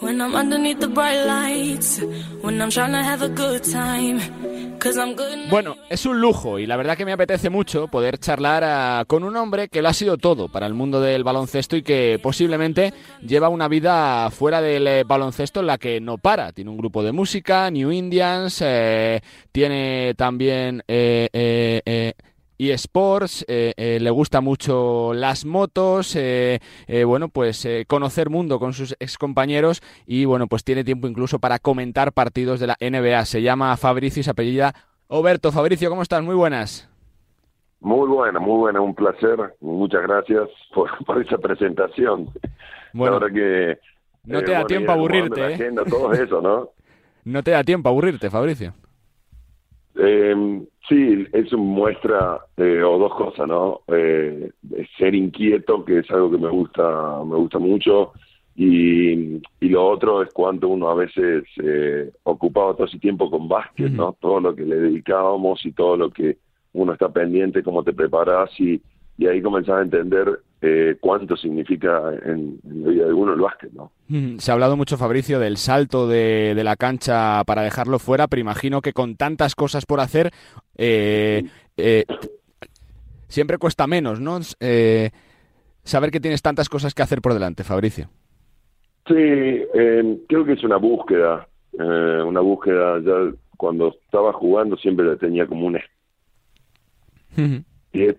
When I'm the bright lights, when I'm trying to have a good time. Bueno, es un lujo y la verdad que me apetece mucho poder charlar ah, con un hombre que lo ha sido todo para el mundo del baloncesto y que posiblemente lleva una vida fuera del eh, baloncesto en la que no para. Tiene un grupo de música, New Indians, eh, tiene también... Eh, y Sports, eh, eh, le gusta mucho las motos, eh, bueno, pues conocer mundo con sus excompañeros y bueno, pues tiene tiempo incluso para comentar partidos de la NBA. Se llama Fabricio y se apellida Oberto. Fabricio, ¿cómo estás? Muy buenas. Muy buena, muy buena, un placer. Muchas gracias por, esa presentación. Bueno, que no te da tiempo a aburrirte. todo eso, ¿no? no te da tiempo a aburrirte, Fabricio. Eh, sí, eso muestra eh, o dos cosas, ¿no? Eh, ser inquieto, que es algo que me gusta, me gusta mucho, y, y lo otro es cuánto uno a veces eh, ocupaba todo ese tiempo con básquet, ¿no? Todo lo que le dedicábamos y todo lo que uno está pendiente, cómo te preparas y, y ahí comenzás a entender eh, cuánto significa en, la vida de uno el básquet, ¿no? Mm, se ha hablado mucho, Fabricio, del salto de, de, la cancha para dejarlo fuera, pero imagino que con tantas cosas por hacer, eh, eh, siempre cuesta menos, ¿no? saber que tienes tantas cosas que hacer por delante, Fabricio. Sí, creo que es una búsqueda, una búsqueda, ya cuando estaba jugando siempre tenía como un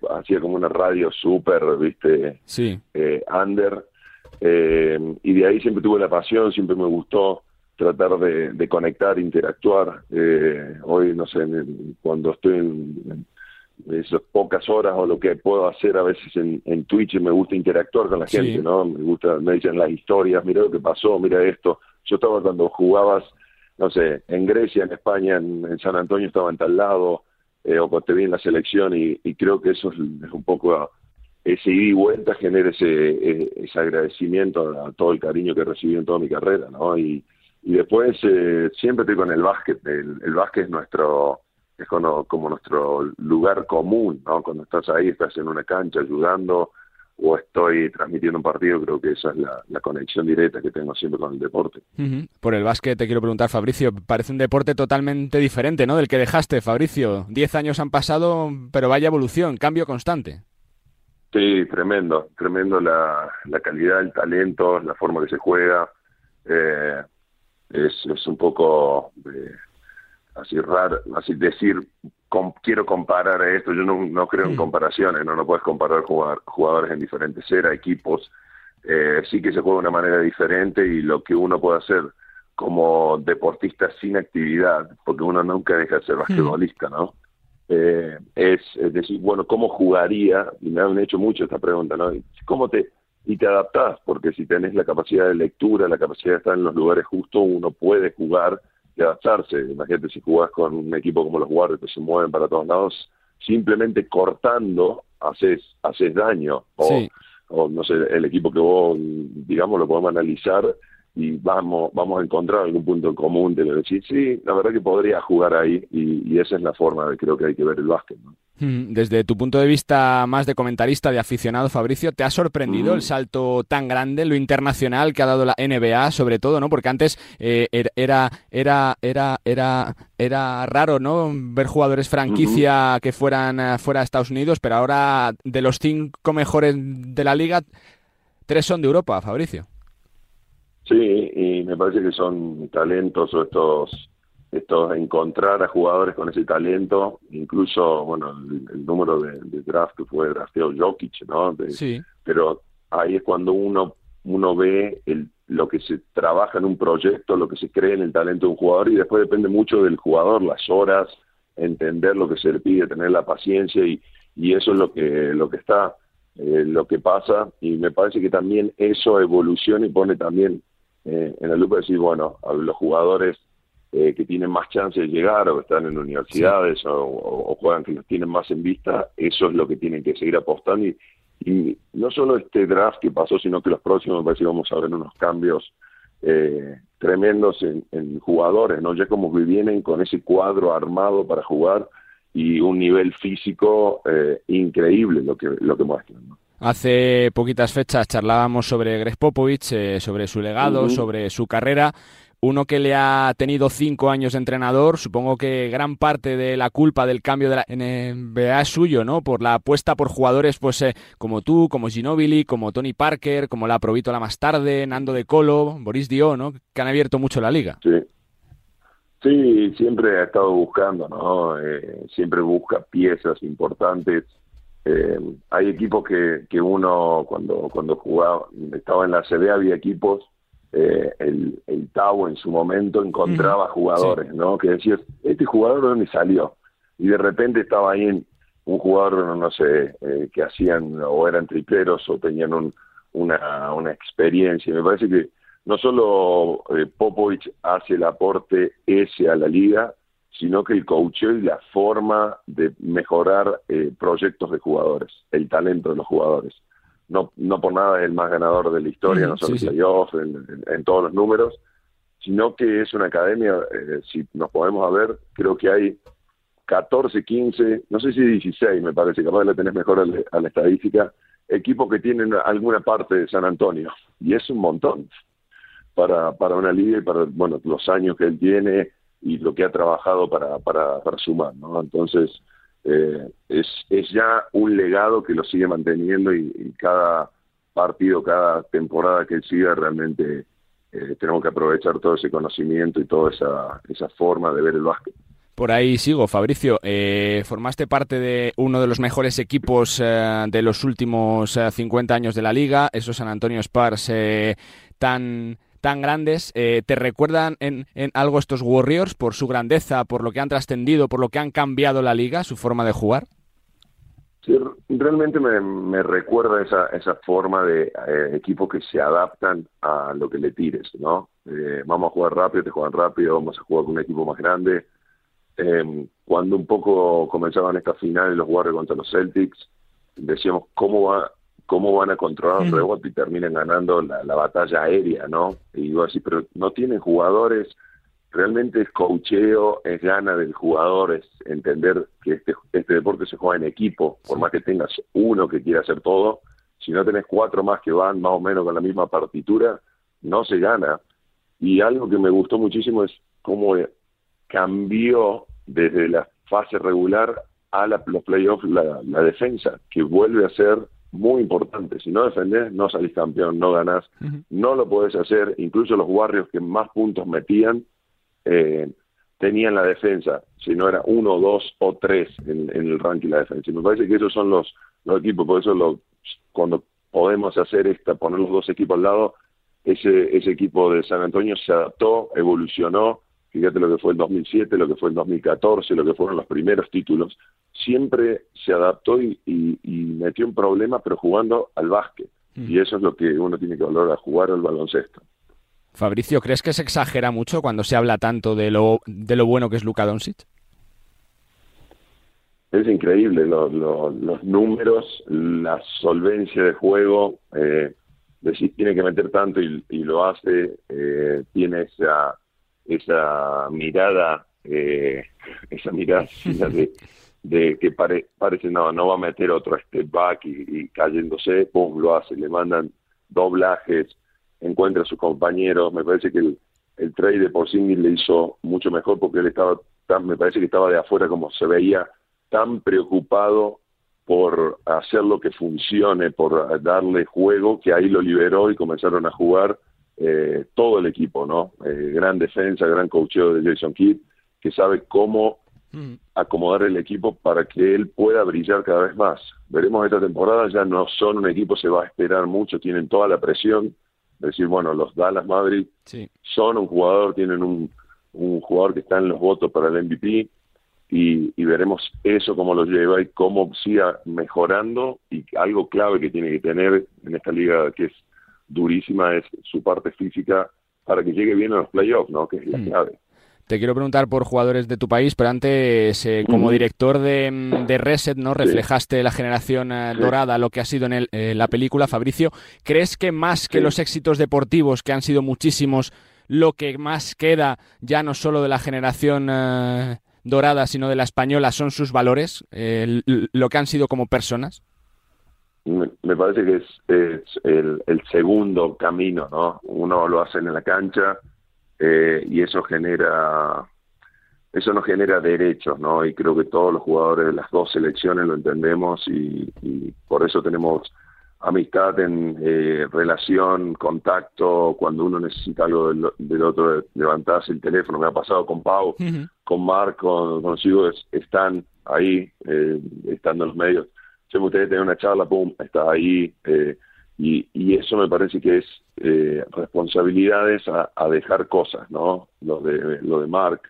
hacía como una radio súper, viste, sí. Eh, under, eh, y de ahí siempre tuve la pasión, siempre me gustó tratar de, conectar, interactuar. Eh, hoy, no sé, cuando estoy en, esas pocas horas o lo que puedo hacer a veces en, en Twitch, me gusta interactuar con la gente, ¿no? Me gusta, me dicen las historias, mira lo que pasó, mira esto. Yo estaba cuando jugabas, no sé, en Grecia, en España, en, en San Antonio estaba en tal lado, eh, o cuando te vi en la selección y, creo que eso es, un poco ese ida y vuelta genera ese, eh, ese agradecimiento a, todo el cariño que recibí en toda mi carrera, ¿no? Y, y después eh, siempre estoy con el básquet, el, el básquet es nuestro es como, como nuestro lugar común, ¿no? Cuando estás ahí, estás en una cancha ayudando, o estoy transmitiendo un partido, creo que esa es la, conexión directa que tengo siempre con el deporte. Por el básquet te quiero preguntar, Fabricio, parece un deporte totalmente diferente, ¿no? Del que dejaste, Fabricio. Diez años han pasado, pero vaya evolución, cambio constante. Sí, tremendo, tremendo la, la calidad, el talento, la forma que se juega. Eh, es, es un poco eh, así raro, así decir quiero comparar esto, yo no, no creo en comparaciones, no, no puedes comparar jugadores en diferentes eras, equipos, eh, sí que se juega de una manera diferente y lo que uno puede hacer como deportista sin actividad, porque uno nunca deja de ser basquetbolista, ¿no? Eh, es, decir, bueno, ¿cómo jugaría? Y me han hecho mucho esta pregunta, ¿no? ¿Cómo te, y te adaptás? Porque si tenés la capacidad de lectura, la capacidad de estar en los lugares justos, uno puede jugar de adaptarse. Imagínate si jugás con un equipo como los Warriors que se mueven para todos lados, simplemente cortando haces, haces daño. O, o no sé, el equipo que vos, digamos, lo podemos analizar y vamos, vamos a encontrar algún punto en común de decir, sí, la verdad que podría jugar ahí y, y esa es la forma de creo que hay que ver el básquet. ¿no? Mm, desde tu punto de vista más de comentarista, de aficionado, Fabricio, ¿te ha sorprendido el salto tan grande, lo internacional que ha dado la NBA, sobre todo, ¿no? Porque antes eh, er, era, era, era, era, era raro, ¿no? Ver jugadores franquicia que fueran eh, fuera de Estados Unidos, pero ahora de los cinco mejores de la liga, tres son de Europa, Fabricio. Sí, y me parece que son talentos o estos esto encontrar a jugadores con ese talento, incluso, bueno, el, número de, draft que fue drafteado Jokic, ¿no? sí. Pero ahí es cuando uno uno ve el, lo que se trabaja en un proyecto, lo que se cree en el talento de un jugador y después depende mucho del jugador, las horas, entender lo que se le pide, tener la paciencia y, y eso es lo que lo que está, eh, lo que pasa y me parece que también eso evoluciona y pone también eh, en la lupa decir, bueno, a los jugadores eh, que tienen más chance de llegar o que están en universidades o, juegan que los tienen más en vista, eso es lo que tienen que seguir apostando. Y, no solo este draft que pasó, sino que los próximos, me parece que vamos a ver unos cambios eh, tremendos en, jugadores, ¿no? Ya como que vienen con ese cuadro armado para jugar y un nivel físico eh, increíble lo que, lo que muestran, ¿no? Hace poquitas fechas charlábamos sobre Greg Popovich, eh, sobre su legado, sobre su carrera. Uno que le ha tenido cinco años de entrenador, supongo que gran parte de la culpa del cambio de la NBA es suyo, ¿no? Por la apuesta por jugadores pues eh, como tú, como Ginobili, como Tony Parker, como la Provítola más tarde, Nando de Colo, Boris Dio, ¿no? Que han abierto mucho la liga. Sí. Sí, siempre ha estado buscando, ¿no? Eh, siempre busca piezas importantes eh, hay equipos que, que uno cuando cuando jugaba estaba en la CB había equipos eh, el, el Tau en su momento encontraba jugadores no que decías este jugador de dónde salió y de repente estaba ahí un jugador no sé eh, que hacían o eran tripleros o tenían un, una una experiencia. Me parece que no solo eh, Popovich hace el aporte ese a la liga sino que el coacheo y la forma de mejorar eh, proyectos de jugadores, el talento de los jugadores. No, no por nada es el más ganador de la historia, no solo en playoffs, en, todos los números, sino que es una academia, eh, si nos podemos a ver, creo que hay 14, 15, no sé si 16 me parece, capaz le tenés mejor a la, estadística, equipos que tienen alguna parte de San Antonio, y es un montón para, para una liga y para bueno los años que él tiene, y lo que ha trabajado para, para, sumar, ¿no? Entonces, eh, es, es ya un legado que lo sigue manteniendo y, cada partido, cada temporada que siga, realmente eh, tenemos que aprovechar todo ese conocimiento y toda esa, esa forma de ver el básquet. Por ahí sigo, Fabricio. Eh, formaste parte de uno de los mejores equipos de los últimos 50 años de la liga, esos San Antonio Spurs tan tan grandes, eh, ¿te recuerdan en, algo estos Warriors por su grandeza, por lo que han trascendido, por lo que han cambiado la liga, su forma de jugar? Sí, realmente me, recuerda esa, forma de eh, equipo que se adaptan a lo que le tires, ¿no? Eh, vamos a jugar rápido, te juegan rápido, vamos a jugar con un equipo más grande. Em, cuando un poco comenzaban estas finales los Warriors contra los Celtics, decíamos cómo va cómo van a controlar el rebote y terminan ganando la, batalla aérea, ¿no? Y digo así, pero no tienen jugadores, realmente es cocheo, es gana del jugador, es entender que este, este deporte se juega en equipo, por más que tengas uno que quiera hacer todo, si no tenés cuatro más que van más o menos con la misma partitura, no se gana. Y algo que me gustó muchísimo es cómo cambió desde la fase regular a la, los playoffs la, la defensa, que vuelve a ser muy importante. Si no defendés, no salís campeón, no ganás. No lo podés hacer. Incluso los Warriors que más puntos metían eh, tenían la defensa. Si no era uno, dos o tres en, el ranking la defensa. Y me parece que esos son los, los equipos. Por eso lo, cuando podemos hacer esta, poner los dos equipos al lado, ese, ese equipo de San Antonio se adaptó, evolucionó fíjate lo que fue el 2007, lo que fue el 2014, lo que fueron los primeros títulos, siempre se adaptó y, metió un problema, pero jugando al básquet. Mm. Y eso es lo que uno tiene que valorar, jugar al baloncesto. Fabricio, ¿crees que se exagera mucho cuando se habla tanto de lo, de lo bueno que es Luka Doncic? Es increíble los números, la solvencia de juego. Eh, decir, tiene que meter tanto y, lo hace, eh, tiene esa esa mirada, eh, esa mirada de, que parece no, no va a meter otro step back y, cayéndose, pum, lo hace, le mandan doblajes, encuentra a sus compañeros, me parece que el, el trade de Porzingis le hizo mucho mejor porque él estaba tan, me parece que estaba de afuera como se veía tan preocupado por hacer lo que funcione, por darle juego, que ahí lo liberó y comenzaron a jugar eh, todo el equipo, ¿no? Eh, gran defensa, gran coacheo de Jason Kidd, que sabe cómo mm. acomodar el equipo para que él pueda brillar cada vez más. Veremos esta temporada, ya no son un equipo, se va a esperar mucho, tienen toda la presión. Es decir, bueno, los Dallas Madrid son un jugador, tienen un, un jugador que está en los votos para el MVP y, y, veremos eso cómo lo lleva y cómo siga mejorando y algo clave que tiene que tener en esta liga que es durísima es su parte física para que llegue bien a los playoffs, ¿no? Que es la mm. clave. Te quiero preguntar por jugadores de tu país, pero antes, eh, como director de, de, Reset, ¿no? Reflejaste la generación eh, dorada, lo que ha sido en el, eh, la película. Fabricio, ¿crees que más que los éxitos deportivos, que han sido muchísimos, lo que más queda ya no solo de la generación dorada, sino de la española, son sus valores, lo que han sido como personas? me, parece que es, el, segundo camino, ¿no? Uno lo hace en la cancha eh, y eso genera eso nos genera derechos, ¿no? Y creo que todos los jugadores de las dos selecciones lo entendemos y, por eso tenemos amistad en eh, relación, contacto, cuando uno necesita algo del, otro, levantarse el teléfono. Me ha pasado con Pau, con Marco, con los están ahí, eh, estando en los medios si ustedes tienen una charla, pum, está ahí. Eh, y, y, eso me parece que es eh, responsabilidades a, dejar cosas, ¿no? Lo de, lo de Mark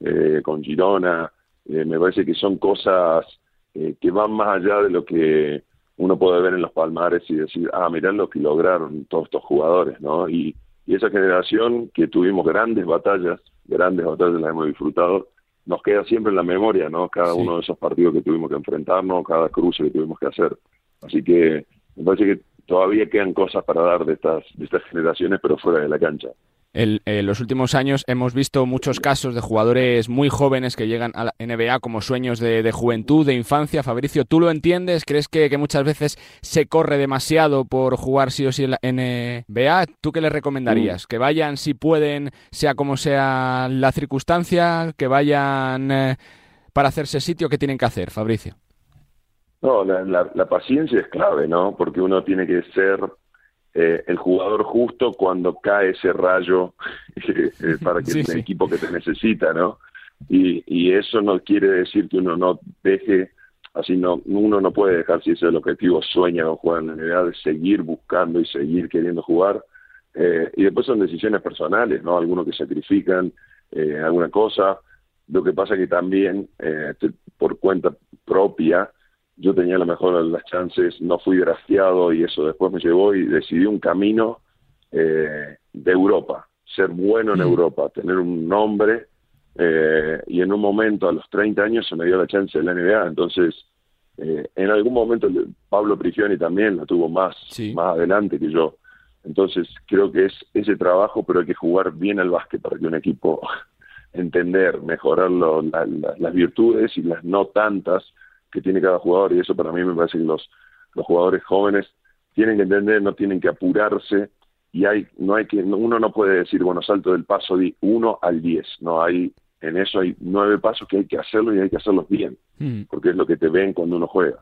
eh, con Girona, me parece que son cosas que van más allá de lo que uno puede ver en los palmares y decir, ah, mirá lo que lograron todos estos jugadores, ¿no? Y, y esa generación que tuvimos grandes batallas, grandes batallas las hemos disfrutado, nos queda siempre en la memoria, ¿no? Cada uno de esos partidos que tuvimos que enfrentarnos, cada cruce que tuvimos que hacer. Así que me parece que todavía quedan cosas para dar de estas, de estas generaciones, pero fuera de la cancha en los últimos años hemos visto muchos casos de jugadores muy jóvenes que llegan a la NBA como sueños de, juventud, de infancia. Fabricio, ¿tú lo entiendes? ¿Crees que, muchas veces se corre demasiado por jugar sí o sí en la NBA? ¿Tú qué les recomendarías? Mm. ¿Que vayan si pueden, sea como sea la circunstancia? ¿Que vayan eh, para hacerse sitio? ¿Qué tienen que hacer, Fabricio? No, la paciencia es clave, ¿no? Porque uno tiene que ser eh, el jugador justo cuando cae ese rayo eh, para que el equipo que te necesita, ¿no? Y, y eso no quiere decir que uno no deje, así no, uno no puede dejar si ese es el objetivo, sueña o juega en la NBA, de seguir buscando y seguir queriendo jugar. Eh, y después son decisiones personales, ¿no? Algunos que sacrifican alguna cosa. Lo que pasa que también, por cuenta propia, yo tenía a lo mejor las chances, no fui graciado y eso después me llevó y decidí un camino eh, de Europa, ser bueno en mm. Europa, tener un nombre eh, y en un momento a los 30 años se me dio la chance de la NBA, entonces eh, en algún momento Pablo Prigioni también la tuvo más, más adelante que yo, entonces creo que es ese trabajo, pero hay que jugar bien al básquet para que un equipo entender, mejorar las virtudes y las no tantas que tiene cada jugador y eso para mí me parece que los, los jugadores jóvenes tienen que entender, no tienen que apurarse y hay no hay que uno no puede decir bueno salto del paso de 1 al 10 no hay en eso hay nueve pasos que hay que hacerlo y hay que hacerlos bien mm. porque es lo que te ven cuando uno juega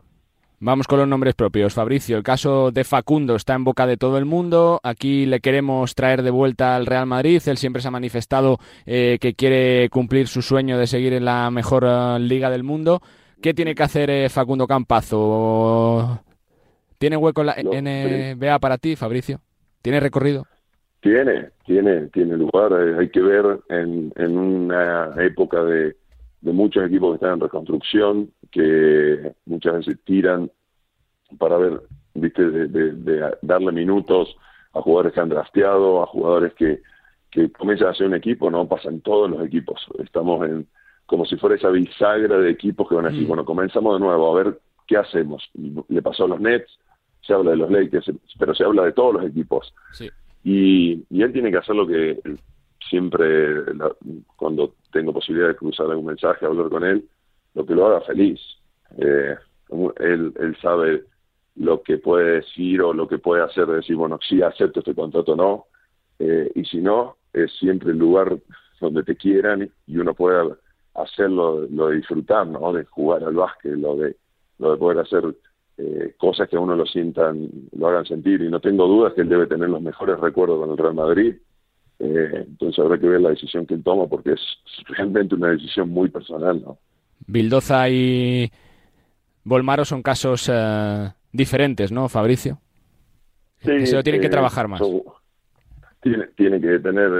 Vamos con los nombres propios. Fabricio, el caso de Facundo está en boca de todo el mundo. Aquí le queremos traer de vuelta al Real Madrid. Él siempre se ha manifestado eh, que quiere cumplir su sueño de seguir en la mejor eh, liga del mundo. ¿Qué tiene que hacer eh, Facundo Campazo? ¿Tiene hueco en, NBA para ti, Fabricio? ¿Tiene recorrido? Tiene, tiene, tiene lugar. Eh, hay que ver en, en una época de, muchos equipos que están en reconstrucción, que muchas veces tiran para ver, viste, de, darle minutos a jugadores que han drafteado, a jugadores que, que comienzan a ser un equipo, no pasan todos los equipos. Estamos en, como si fuera esa bisagra de equipos que van a decir, mm. bueno, comenzamos de nuevo, a ver qué hacemos. Le pasó a los Nets, se habla de los Lakers, pero se habla de todos los equipos. Y, él tiene que hacer lo que siempre, cuando tengo posibilidad de cruzar algún mensaje, hablar con él, lo que lo haga feliz. Eh, él, él sabe lo que puede decir o lo que puede hacer, de decir, bueno, sí acepto este contrato o no, eh, y si no, es siempre el lugar donde te quieran y uno pueda hacerlo, lo de disfrutar, ¿no? De jugar al básquet, lo de, lo de poder hacer eh, cosas que a uno lo sientan, lo hagan sentir. Y no tengo dudas que él debe tener los mejores recuerdos con el Real Madrid. Eh, entonces habrá que ver la decisión que él toma porque es realmente una decisión muy personal, ¿no? Bildoza y Volmaro son casos eh, diferentes, ¿no, Fabricio? Sí, se lo tienen que trabajar más. tiene, tiene que tener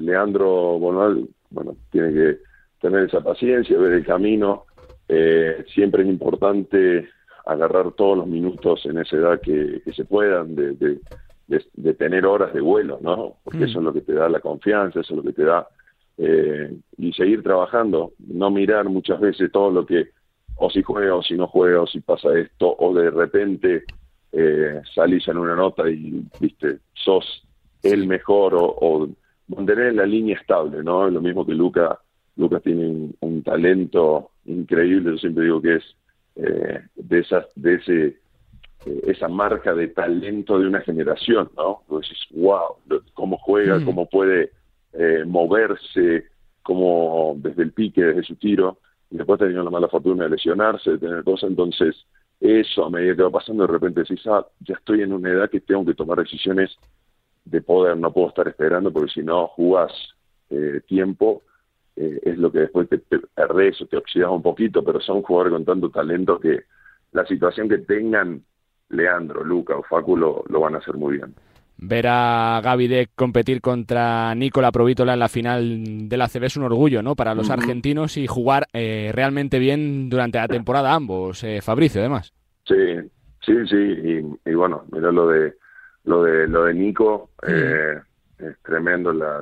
Leandro Volmaro, bueno, tiene que tener esa paciencia, ver el camino. Eh, siempre es importante agarrar todos los minutos en esa edad que, se puedan, de, de, tener horas de vuelo, ¿no? Porque eso es lo que te da la confianza, eso es lo que te da. Eh, y seguir trabajando, no mirar muchas veces todo lo que, o si juega, o si no juega, o si pasa esto, o de repente eh, salís en una nota y, viste, sos el mejor, o, o mantener la línea estable, ¿no? Lo mismo que Luca Lucas tiene un, talento increíble, yo siempre digo que es eh, de, esas, de ese eh, esa marca de talento de una generación, ¿no? Decís, wow, cómo juega, mm. cómo puede eh, moverse, cómo desde el pique, desde su tiro, y después teniendo la mala fortuna de lesionarse, de tener cosas, entonces eso a medida que va pasando de repente decís, ah, ya estoy en una edad que tengo que tomar decisiones de poder, no puedo estar esperando porque si no jugás eh, tiempo, eh, es lo que después te, perdés o te oxidas un poquito, pero son jugadores con tanto talento que la situación que tengan Leandro, Luca o Facu lo, van a hacer muy bien. Ver a Gavidec competir contra Nicola Provítola en la final de la CB es un orgullo, ¿no? Para los argentinos y jugar eh, realmente bien durante la temporada ambos, eh, Fabricio, además. Sí, sí, sí, y, bueno, mira lo de lo de lo de Nico, eh, es tremendo la,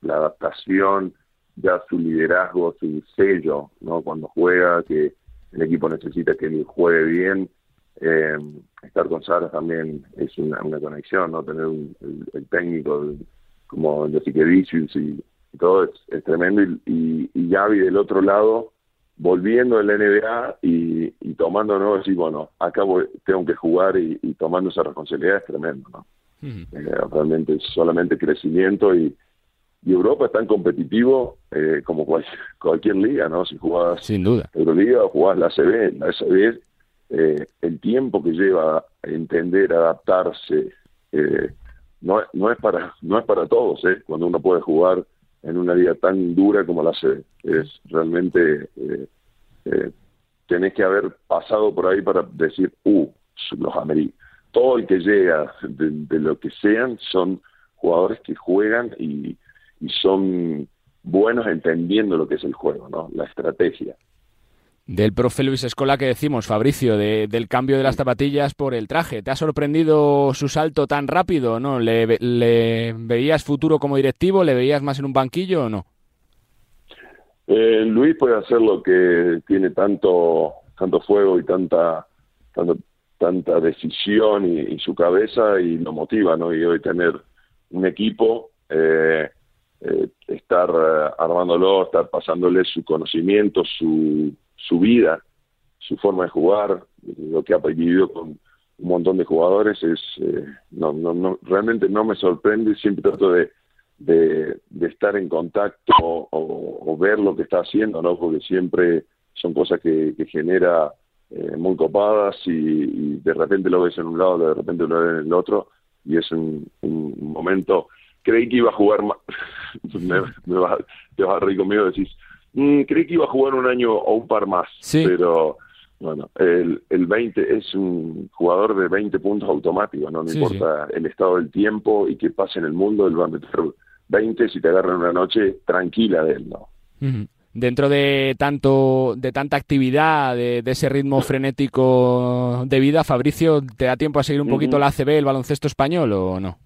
la adaptación, ya su liderazgo, su sello, ¿no? Cuando juega, que el equipo necesita que él juegue bien. Eh, estar con Sara también es una, conexión, ¿no? Tener un, el, técnico como el de Siquevicius y, todo es, tremendo. Y, y, Gaby del otro lado, volviendo en la NBA y, tomando, ¿no? Decir, bueno, acá tengo que jugar y, tomando esa responsabilidad es tremendo, ¿no? Eh, realmente es solamente crecimiento y, y Europa es tan competitivo eh, como cualquier liga, ¿no? Si jugás Sin duda. Euroliga o jugás la ACB, la ACB, eh, el tiempo que lleva a entender, adaptarse, eh, no, no, es para, no es para todos, ¿eh? Cuando uno puede jugar en una liga tan dura como la ACB, es realmente, eh, tenés que haber pasado por ahí para decir, uh, los americanos. Todo el que llega de lo que sean son jugadores que juegan y y son buenos entendiendo lo que es el juego, ¿no? La estrategia. Del profe Luis Escola que decimos, Fabricio, de, del cambio de las zapatillas por el traje. ¿Te ha sorprendido su salto tan rápido? ¿No? ¿Le, le veías futuro como directivo? ¿Le veías más en un banquillo o no? Eh, Luis puede hacer lo que tiene tanto, tanto fuego y tanta, tanta decisión y, su cabeza y lo motiva, ¿no? Y hoy tener un equipo eh, eh, estar eh, armándolo, estar pasándole su conocimiento, su, su vida, su forma de jugar, lo que ha vivido con un montón de jugadores, es eh, no, no, no, realmente no me sorprende, siempre trato de, de, estar en contacto o, ver lo que está haciendo, ¿no? porque siempre son cosas que, que genera muy copadas y, de repente lo ves en un lado, de repente lo ves en el otro, y es un, un momento creí que iba a jugar más, me, me vas, te vas a reír conmigo decís, mm, creí que iba a jugar un año o un par más, pero bueno, el, el 20 es un jugador de 20 puntos automáticos, no, no importa el estado del tiempo y qué pase en el mundo, él va a meter 20 si te agarran una noche tranquila de él, ¿no? Dentro de tanto de tanta actividad, de, ese ritmo frenético de vida, Fabricio, ¿te da tiempo a seguir un poquito la ACB, el baloncesto español o no?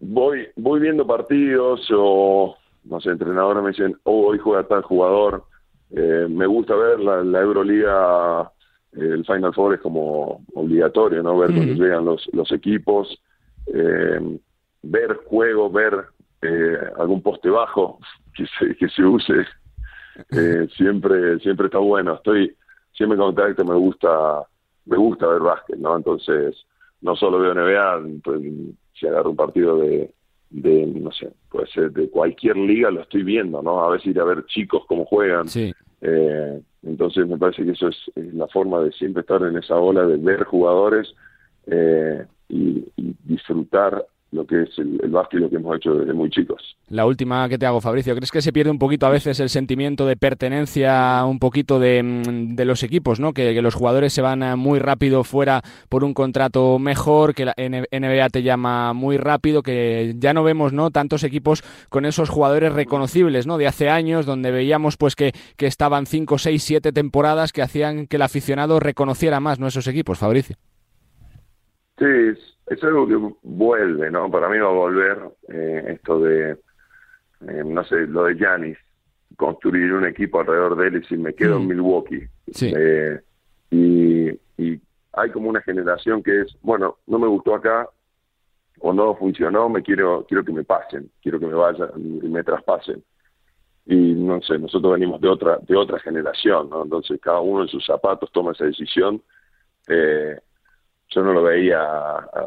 Voy voy viendo partidos o no sé entrenadores me dicen oh, hoy juega tal jugador eh, me gusta ver la, la Euroliga el Final Four es como obligatorio no ver cuando llegan los los equipos eh, ver juego ver eh, algún poste bajo que se que se use siempre siempre está bueno. Estoy siempre en contacto me gusta me gusta ver básquet no entonces no solo veo NBA si agarro un partido de, de, no sé, puede ser de cualquier liga, lo estoy viendo, ¿no? A veces ir a ver chicos cómo juegan. Sí. Eh, entonces me parece que eso es, la forma de siempre estar en esa ola de ver jugadores eh, y, y, disfrutar lo que es el, básquet y lo que hemos hecho desde muy chicos. La última que te hago, Fabricio, ¿crees que se pierde un poquito a veces el sentimiento de pertenencia un poquito de, mm, de los equipos, ¿no? Que, los jugadores se van eh, muy rápido fuera por un contrato mejor, que la NBA te llama muy rápido, que ya no vemos, ¿no? Tantos equipos con esos jugadores reconocibles, ¿no? De hace años, donde veíamos pues que, que estaban 5, 6, 7 temporadas que hacían que el aficionado reconociera más, ¿no? Esos equipos, Fabricio. Sí, es algo que vuelve, ¿no? Para mí va a volver eh, esto de, eh, no sé, lo de Yanis, construir un equipo alrededor de él y si me quedo en mm. Milwaukee. Eh, y, y hay como una generación que es, bueno, no me gustó acá, o no funcionó, me quiero, quiero que me pasen, quiero que me vayan y me traspasen. Y no sé, nosotros venimos de otra, de otra generación, ¿no? Entonces cada uno en sus zapatos toma esa decisión. Eh, yo no lo veía,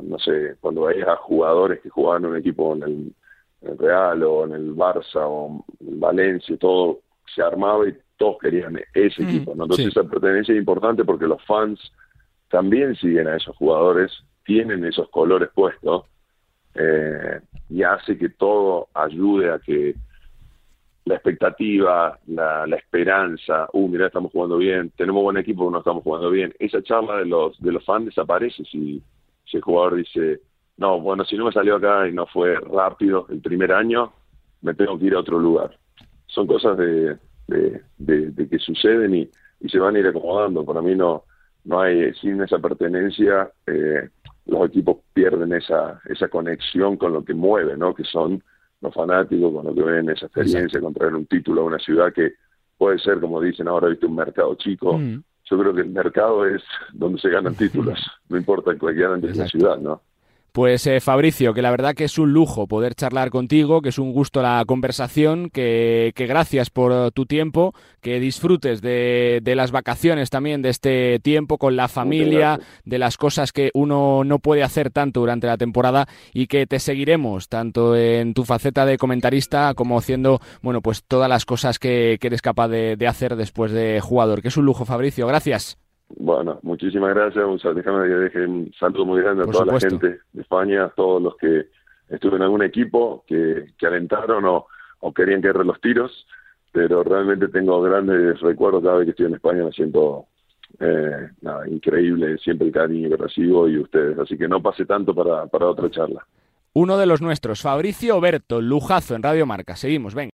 no sé, cuando veía a jugadores que jugaban en un equipo en el, Real o en el Barça o en Valencia, todo se armaba y todos querían ese mm, equipo. ¿no? Entonces esa pertenencia es importante porque los fans también siguen a esos jugadores, tienen esos colores puestos eh, y hace que todo ayude a que la expectativa, la, esperanza, uh, mira, estamos jugando bien, tenemos buen equipo, no estamos jugando bien. Esa charla de los, de los fans desaparece si, si el jugador dice, no, bueno, si no me salió acá y no fue rápido el primer año, me tengo que ir a otro lugar. Son cosas de, de, que suceden y, y, se van a ir acomodando. Para mí no, no hay, sin esa pertenencia, eh, los equipos pierden esa, esa conexión con lo que mueve, ¿no? Que son los fanáticos cuando que ven esa experiencia, con traer un título a una ciudad que puede ser, como dicen ahora, viste, un mercado chico. Mm. Yo creo que el mercado es donde se ganan títulos, no importa en cualquier de la ciudad, ¿no? Pues eh, Fabricio, que la verdad que es un lujo poder charlar contigo, que es un gusto la conversación, que, gracias por tu tiempo, que disfrutes de, las vacaciones también, de este tiempo con la familia, de las cosas que uno no puede hacer tanto durante la temporada y que te seguiremos tanto en tu faceta de comentarista como haciendo, bueno, pues todas las cosas que, eres capaz de, de hacer después de jugador, que es un lujo, Fabricio. Gracias. Bueno, muchísimas gracias. Déjame que deje un saludo muy grande a toda la gente de España, a todos los que estuvieron en algún equipo, que, que alentaron o, o querían que los tiros, pero realmente tengo grandes recuerdos cada vez que estoy en España, me siento eh, nada, increíble siempre el cariño que recibo y ustedes, así que no pase tanto para, para otra charla. Uno de los nuestros, Fabricio Oberto, lujazo en Radio Marca. Seguimos, venga.